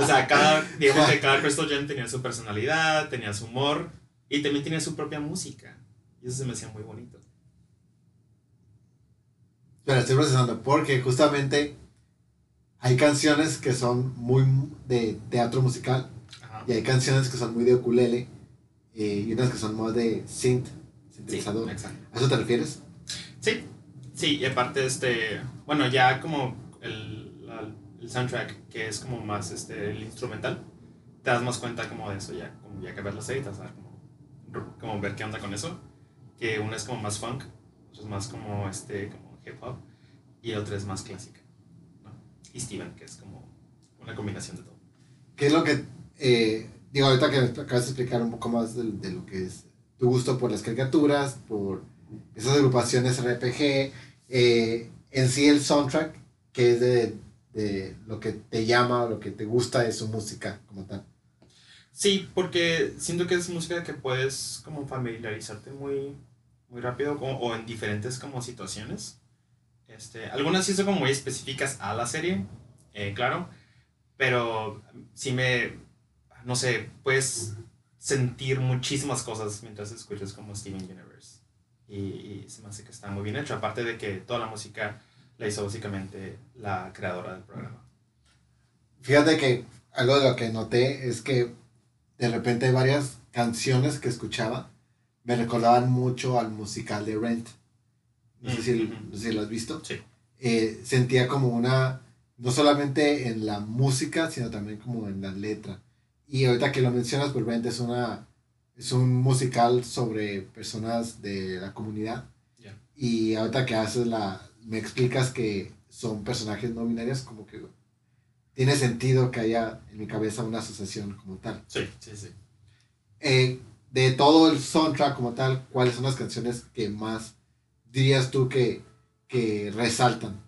o sea, cada, digamos que cada Crystal Gem tenía su personalidad, tenía su humor y también tenía su propia música. Y eso se me hacía muy bonito. Pero estoy procesando porque justamente hay canciones que son muy de teatro musical Ajá. y hay canciones que son muy de ukulele eh, y unas que son más de synth, Sí, sintetizador. exacto. ¿A eso te refieres? Sí, sí, y aparte, este, bueno, ya como el, la- el soundtrack, que es como más este, el instrumental, te das más cuenta como de eso ya, como ya que ver la a dar como, como ver qué onda con eso, que una es como más funk, otra es más como, este, como hip hop, y otra es más clásica, ¿no? Y Steven, que es como una combinación de todo. ¿Qué es lo que, eh, digo, ahorita que acabas de explicar un poco más de, de lo que es tu gusto por las caricaturas, por esas agrupaciones RPG, eh, en sí el soundtrack, que es de, de lo que te llama o lo que te gusta de su música como tal. Sí, porque siento que es música que puedes como familiarizarte muy, muy rápido como- o en diferentes como situaciones. Este, algunas sí son como muy específicas a la serie, eh, claro, pero sí me, no sé, puedes sentir muchísimas cosas mientras escuchas como Steven Universe. Y, y se me hace que está muy bien hecho, aparte de que toda la música la hizo básicamente la creadora del programa. Fíjate que algo de lo que noté es que de repente hay varias canciones que escuchaba me recordaban mucho al musical de Rent. No sé si, Ujú. no sé si lo has visto. Sí. Eh, sentía como una, no solamente en la música, sino también como en la letra. Y ahorita que lo mencionas, pues es, una, es un musical sobre personas de la comunidad. Ya. Y ahorita que haces la, me explicas que son personajes no binarios, como que tiene sentido que haya en mi cabeza una asociación como tal. Sí, sí, sí. Eh, de todo el soundtrack como tal, ¿cuáles son las canciones que más dirías tú que, que resaltan?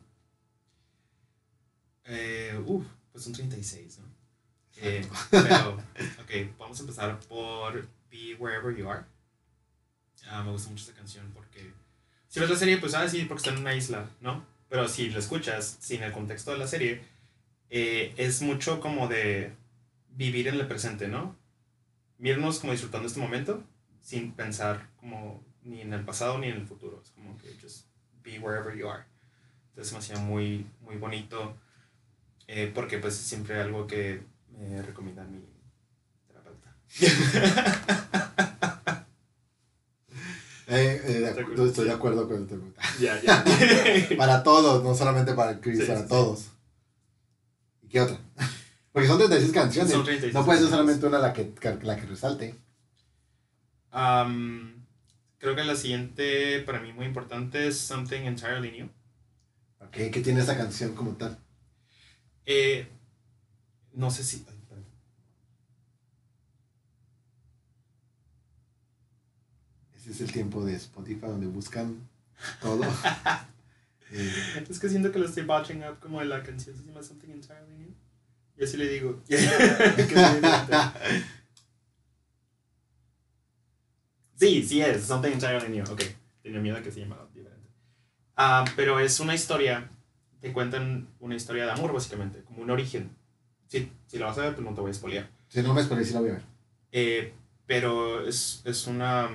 Eh, uf, pues son 36, ¿no? Eh, pero, ok, vamos a empezar por Be Wherever You Are. Ah, me gusta mucho esta canción porque si ves la serie, pues ah, sí, porque está en una isla, ¿no? Pero si la escuchas sin el contexto de la serie, eh, es mucho como de vivir en el presente, ¿no? Mirnos como disfrutando este momento sin pensar como ni en el pasado ni en el futuro. Es como que just be wherever you are. Entonces me hacía muy, muy bonito eh, porque pues es siempre algo que me recomienda mi terapeuta. Eh, eh, de Estoy de acuerdo. estoy de acuerdo con tu ya, ya. Para todos, no solamente para el Chris, Sí, para sí, todos. ¿Y qué otra? Porque son 36 canciones. Son 36 no puede ser solamente una la que, la que resalte. Creo que la siguiente para mí muy importante es Something Entirely New. Ok, ¿Qué tiene esa canción como tal? Eh, no sé si. Ese es el tiempo de Spotify donde buscan todo. Eh, Es que siento que lo estoy botching up como en la canción se llama Something Entirely New. Y así le digo. Sí, sí es. Something Entirely New. Ok. Tenía miedo que se llamara diferente. Ah, pero es una historia. Te cuentan una historia de amor, básicamente. Como un origen. Sí, si lo vas a ver, pues no te voy a spoilear. si no me spoilé, sí la voy a ver. Eh, pero es, es una.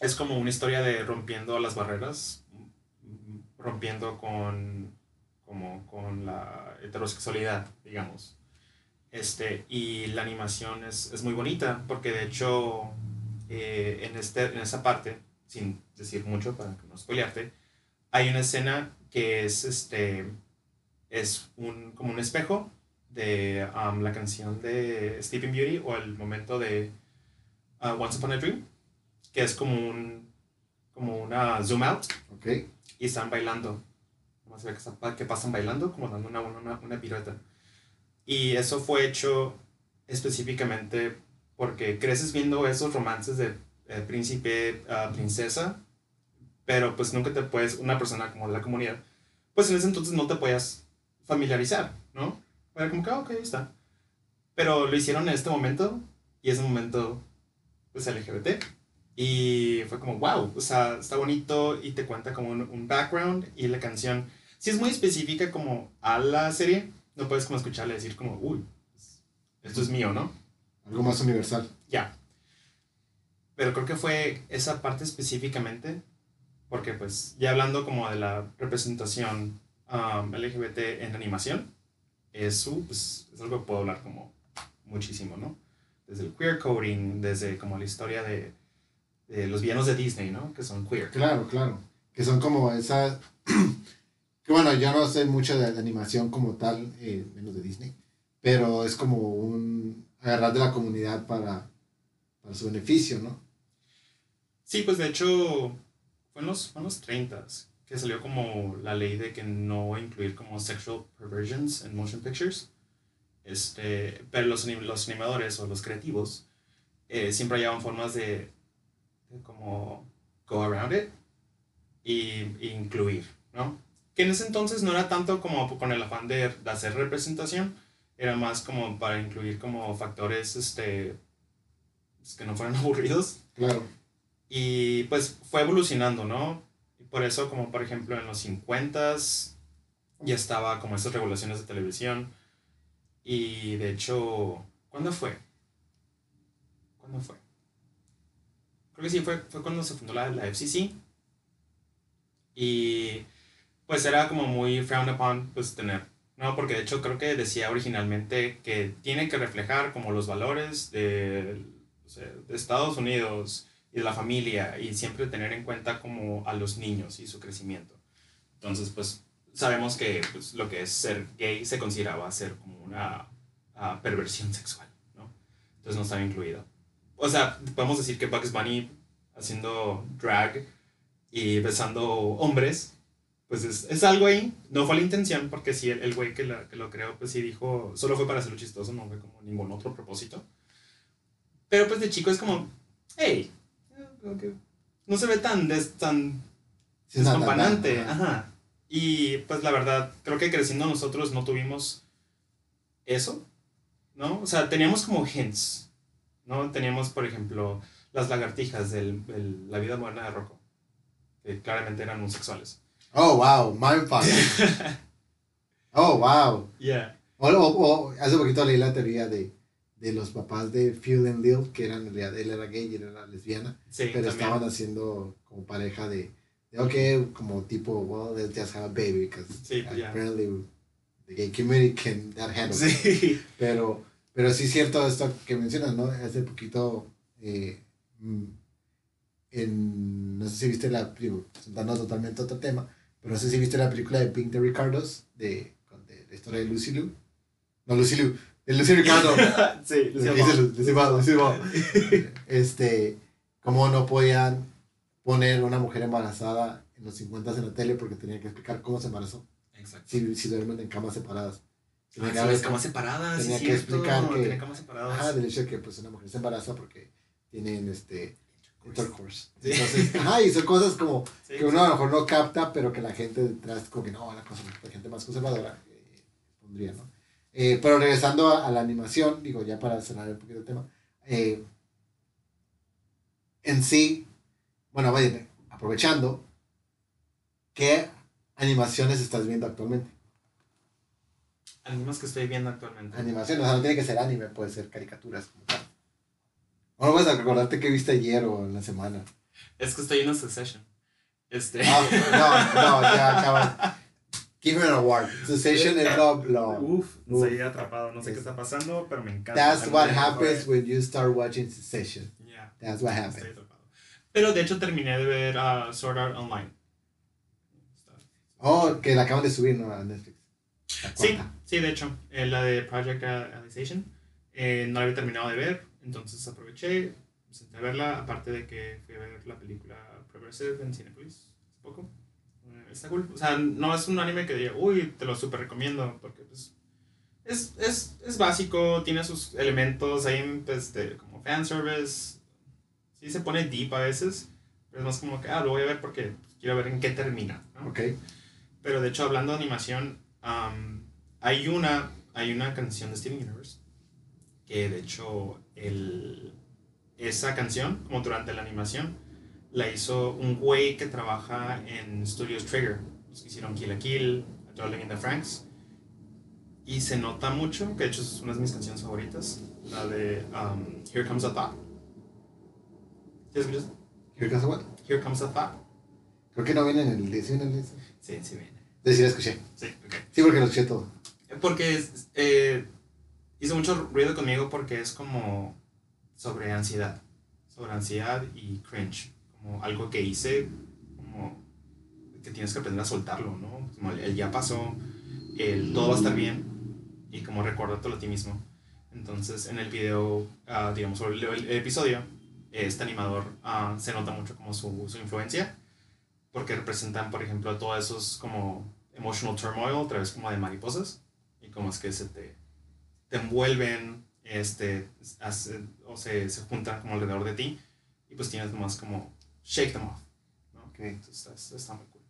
Es como una historia de rompiendo las barreras, rompiendo con. como con la heterosexualidad, digamos. Este, y la animación es, es muy bonita, porque de hecho, eh, en, este, en esa parte, sin decir mucho para que no spoilearte, hay una escena que es este. es un, como un espejo de um, la canción de Sleeping Beauty o el momento de uh, Once Upon a Dream, que es como un como una zoom out Ok. y están bailando. Vamos a ver que pasan bailando, como dando una, una, una pirueta. Y eso fue hecho específicamente porque creces viendo esos romances de eh, príncipe, a princesa, pero pues nunca te puedes, una persona como de la comunidad, pues en ese entonces no te podías familiarizar, ¿no? Era como que, ah, ok, ahí está. Pero lo hicieron en este momento y ese momento, pues LGBT. Y fue como, wow, o sea, está bonito y te cuenta como un, un background y la canción, si es muy específica como a la serie, no puedes como escucharle decir como, uy, esto es mío, ¿no? Algo más universal. Ya. Pero creo que fue esa parte específicamente, porque pues ya hablando como de la representación um, LGBT en animación, eso pues, es algo que puedo hablar como muchísimo, ¿no? Desde el queer coding, desde como la historia de, de los villanos de Disney, ¿no? Que son queer. Claro, claro. Que son como esas. que bueno, yo no sé mucho de, de animación como tal, eh, menos de Disney. Pero es como un. Agarrar de la comunidad para, para su beneficio, ¿no? Sí, pues de hecho fue en los, fue en los 30 que salió como la ley de que no incluir como sexual perversions en motion pictures. Este, pero los, los animadores o los creativos eh, siempre hallaban formas de, de como go around it y, y incluir, ¿no? Que en ese entonces no era tanto como con el afán de, de hacer representación, era más como para incluir como factores este, pues, que no fueran aburridos. Claro. Y pues fue evolucionando, ¿no? Y por eso, como por ejemplo en los 50s, ya estaba como esas regulaciones de televisión. Y de hecho, ¿cuándo fue? ¿Cuándo fue? Creo que sí, fue, fue cuando se fundó la, la FCC. Y pues era como muy frowned upon, pues tener, ¿no? Porque de hecho creo que decía originalmente que tiene que reflejar como los valores de, de Estados Unidos y de la familia y siempre tener en cuenta como a los niños y su crecimiento. Entonces, pues sabemos que pues, lo que es ser gay se consideraba ser como una ah, perversión sexual, ¿no? Entonces no estaba incluido. O sea, podemos decir que Bugs Bunny haciendo drag y besando hombres, pues es, es algo ahí. No fue la intención, porque sí, el, el güey que, la- que lo creó, pues sí dijo, solo fue para hacerlo chistoso, no fue como ningún otro propósito. Pero pues de chico es como, hey, que no se ve tan, des- tan Sí, nada. Ajá. Y pues la verdad, creo que creciendo nosotros no tuvimos eso, ¿no? O sea, teníamos como hints, ¿no? Teníamos, por ejemplo, las lagartijas de la vida moderna de Rocco, que claramente eran homosexuales. Oh, wow. Mindfuck. oh, wow. Yeah. O, o- o hace poquito leí la teoría de, de los papás de Phil and Lil, que eran él era gay y él era lesbiana, Sí, pero también. estaban haciendo como pareja de, de ok, como tipo, well, let's just have a baby, because Sí, pues ya. apparently the gay community can that handle. Sí. Pero, pero sí es cierto esto que mencionas, ¿no? Hace poquito, eh, mm, en, no sé si viste la, digo, totalmente otro tema, pero no sé si viste la película de Pink de Ricardos, de, de la historia de Lucy Liu. No, Lucy Liu, de Lucy Ricardo. sí, Lucy Ball, Lucy. Este, cómo no podían poner una mujer embarazada en los 50 en la tele porque tenían que explicar cómo se embarazó Exacto. si, si duermen en camas separadas. Tenía Ah, las camas separadas. tenía sí, que cierto, explicar que- Tenía camas separadas. Ajá, del hecho de que pues una mujer se embaraza porque tienen este intercourse. Sí. Entonces, ajá, y son cosas como Sí, que uno a lo mejor no capta, pero que la gente detrás, como que no, la, cosa, la gente más conservadora eh, pondría, ¿no? Eh, pero regresando a, a la animación, digo, ya para cerrar un poquito el tema, eh, en sí, bueno, vaya, aprovechando, ¿qué animaciones estás viendo actualmente? Animes que estoy viendo actualmente. Animación, o sea, no tiene que ser anime, puede ser caricaturas como tal. O no puedes acordarte que viste ayer o en la semana. Es que estoy en Succession. Este. Ah, no, no, ya acaba. Give me an award. Succession es lo, lo- Uf, Uf. estoy atrapado. No sé qué está pasando, pero me encanta. That's what happens when you start watching Succession. Yeah, That's what estoy happens. atrapado. Pero de hecho terminé de ver uh, Sword Art Online. Oh, que la acaban de subir, ¿no? A Netflix. Sí, sí, de hecho, eh, la de Project Alicization eh, no la había terminado de ver, entonces aproveché, senté a verla, aparte de que fui a ver la película Progressive en Cinepolis hace poco. Eh, está cool. O sea, no es un anime que diga, uy, te lo super recomiendo, porque pues es, es, es básico, tiene sus elementos ahí pues, de, como fanservice. Sí se pone deep a veces, pero es más como que, ah, lo voy a ver porque quiero ver en qué termina. ¿no? Ok. Pero de hecho, hablando de animación, am, hay, una, hay una canción de Steven Universe que de hecho el, esa canción, como durante la animación, la hizo un güey que trabaja en Studios Trigger. Los que hicieron Kill la Kill, A Darling in the Franks. Y se nota mucho, que de hecho es una de mis canciones favoritas, la de um, Here Comes a Thought. ¿Sí escuchas? Here comes what? Here Comes a Thought. Creo que no viene en el disco. ¿sí? Sí, viene. Sí, sí, la escuché. Sí, ok. Sí, porque lo escuché todo. Porque es- eh, hizo mucho ruido conmigo porque es como sobre ansiedad. Sobre ansiedad y cringe. Como algo que hice, como que tienes que aprender a soltarlo, ¿no? Como el, el ya pasó, el todo va a estar bien y como recordártelo a ti mismo. Entonces en el video, ah, digamos, o el, el episodio, este animador ah, se nota mucho como su, su influencia porque representan, por ejemplo, todos esos como emotional turmoil, otra vez como de mariposas y como es que se te, te envuelven este, hace- o se, se juntan como alrededor de ti y pues tienes más como shake them off. ¿no? Ok. Entonces está, está muy cool.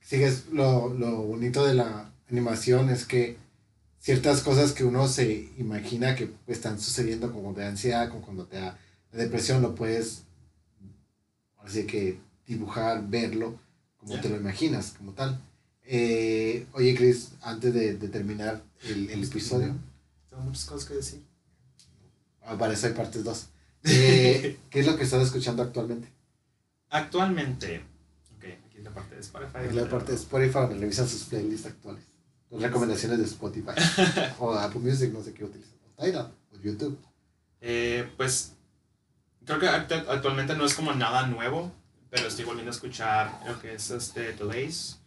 Sigues, lo, lo bonito de la animación es que ciertas cosas que uno se imagina que están sucediendo como de ansiedad, como cuando te da la depresión, lo puedes así que dibujar, verlo como Ya. te lo imaginas, como tal. Eh, oye, Chris, antes de, de terminar el, el episodio, Tengo muchas cosas que decir. para eso hay partes 2. ¿Qué es lo que estás escuchando actualmente? Actualmente, ok, aquí es la parte de Spotify. Es la parte de Spotify donde revisan sus playlists actuales. Las recomendaciones de Spotify. o Apple Music, no sé qué utilizan. O Tidal, o YouTube. Eh, pues creo que actu- actualmente no es como nada nuevo, pero estoy volviendo a escuchar lo que es este Delays,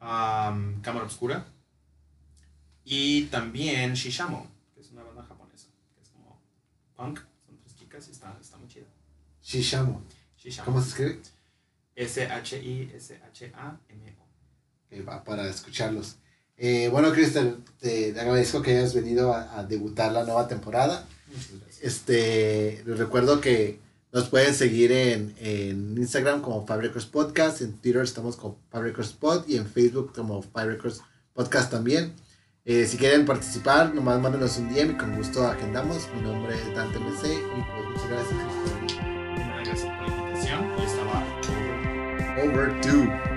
um, Cámara Obscura y también Shishamo, que es una banda japonesa, que es como punk, son tres chicas y está, está muy chida. Shishamo. Shishamo. ¿Cómo se escribe? S-H-I-S-H-A-M-O. Va para escucharlos. Eh, bueno, te, te agradezco que hayas venido a, a debutar la nueva temporada. Muchas gracias. Este, les recuerdo que nos pueden seguir en, en Instagram como Five Records Podcast, en Twitter estamos como Five Records Pod y en Facebook como Five Records Podcast también. Eh, si quieren participar, nomás mándenos un DM y con gusto agendamos. Mi nombre es Dante MC y pues muchas gracias. Gracias por la invitación y estaba Over to.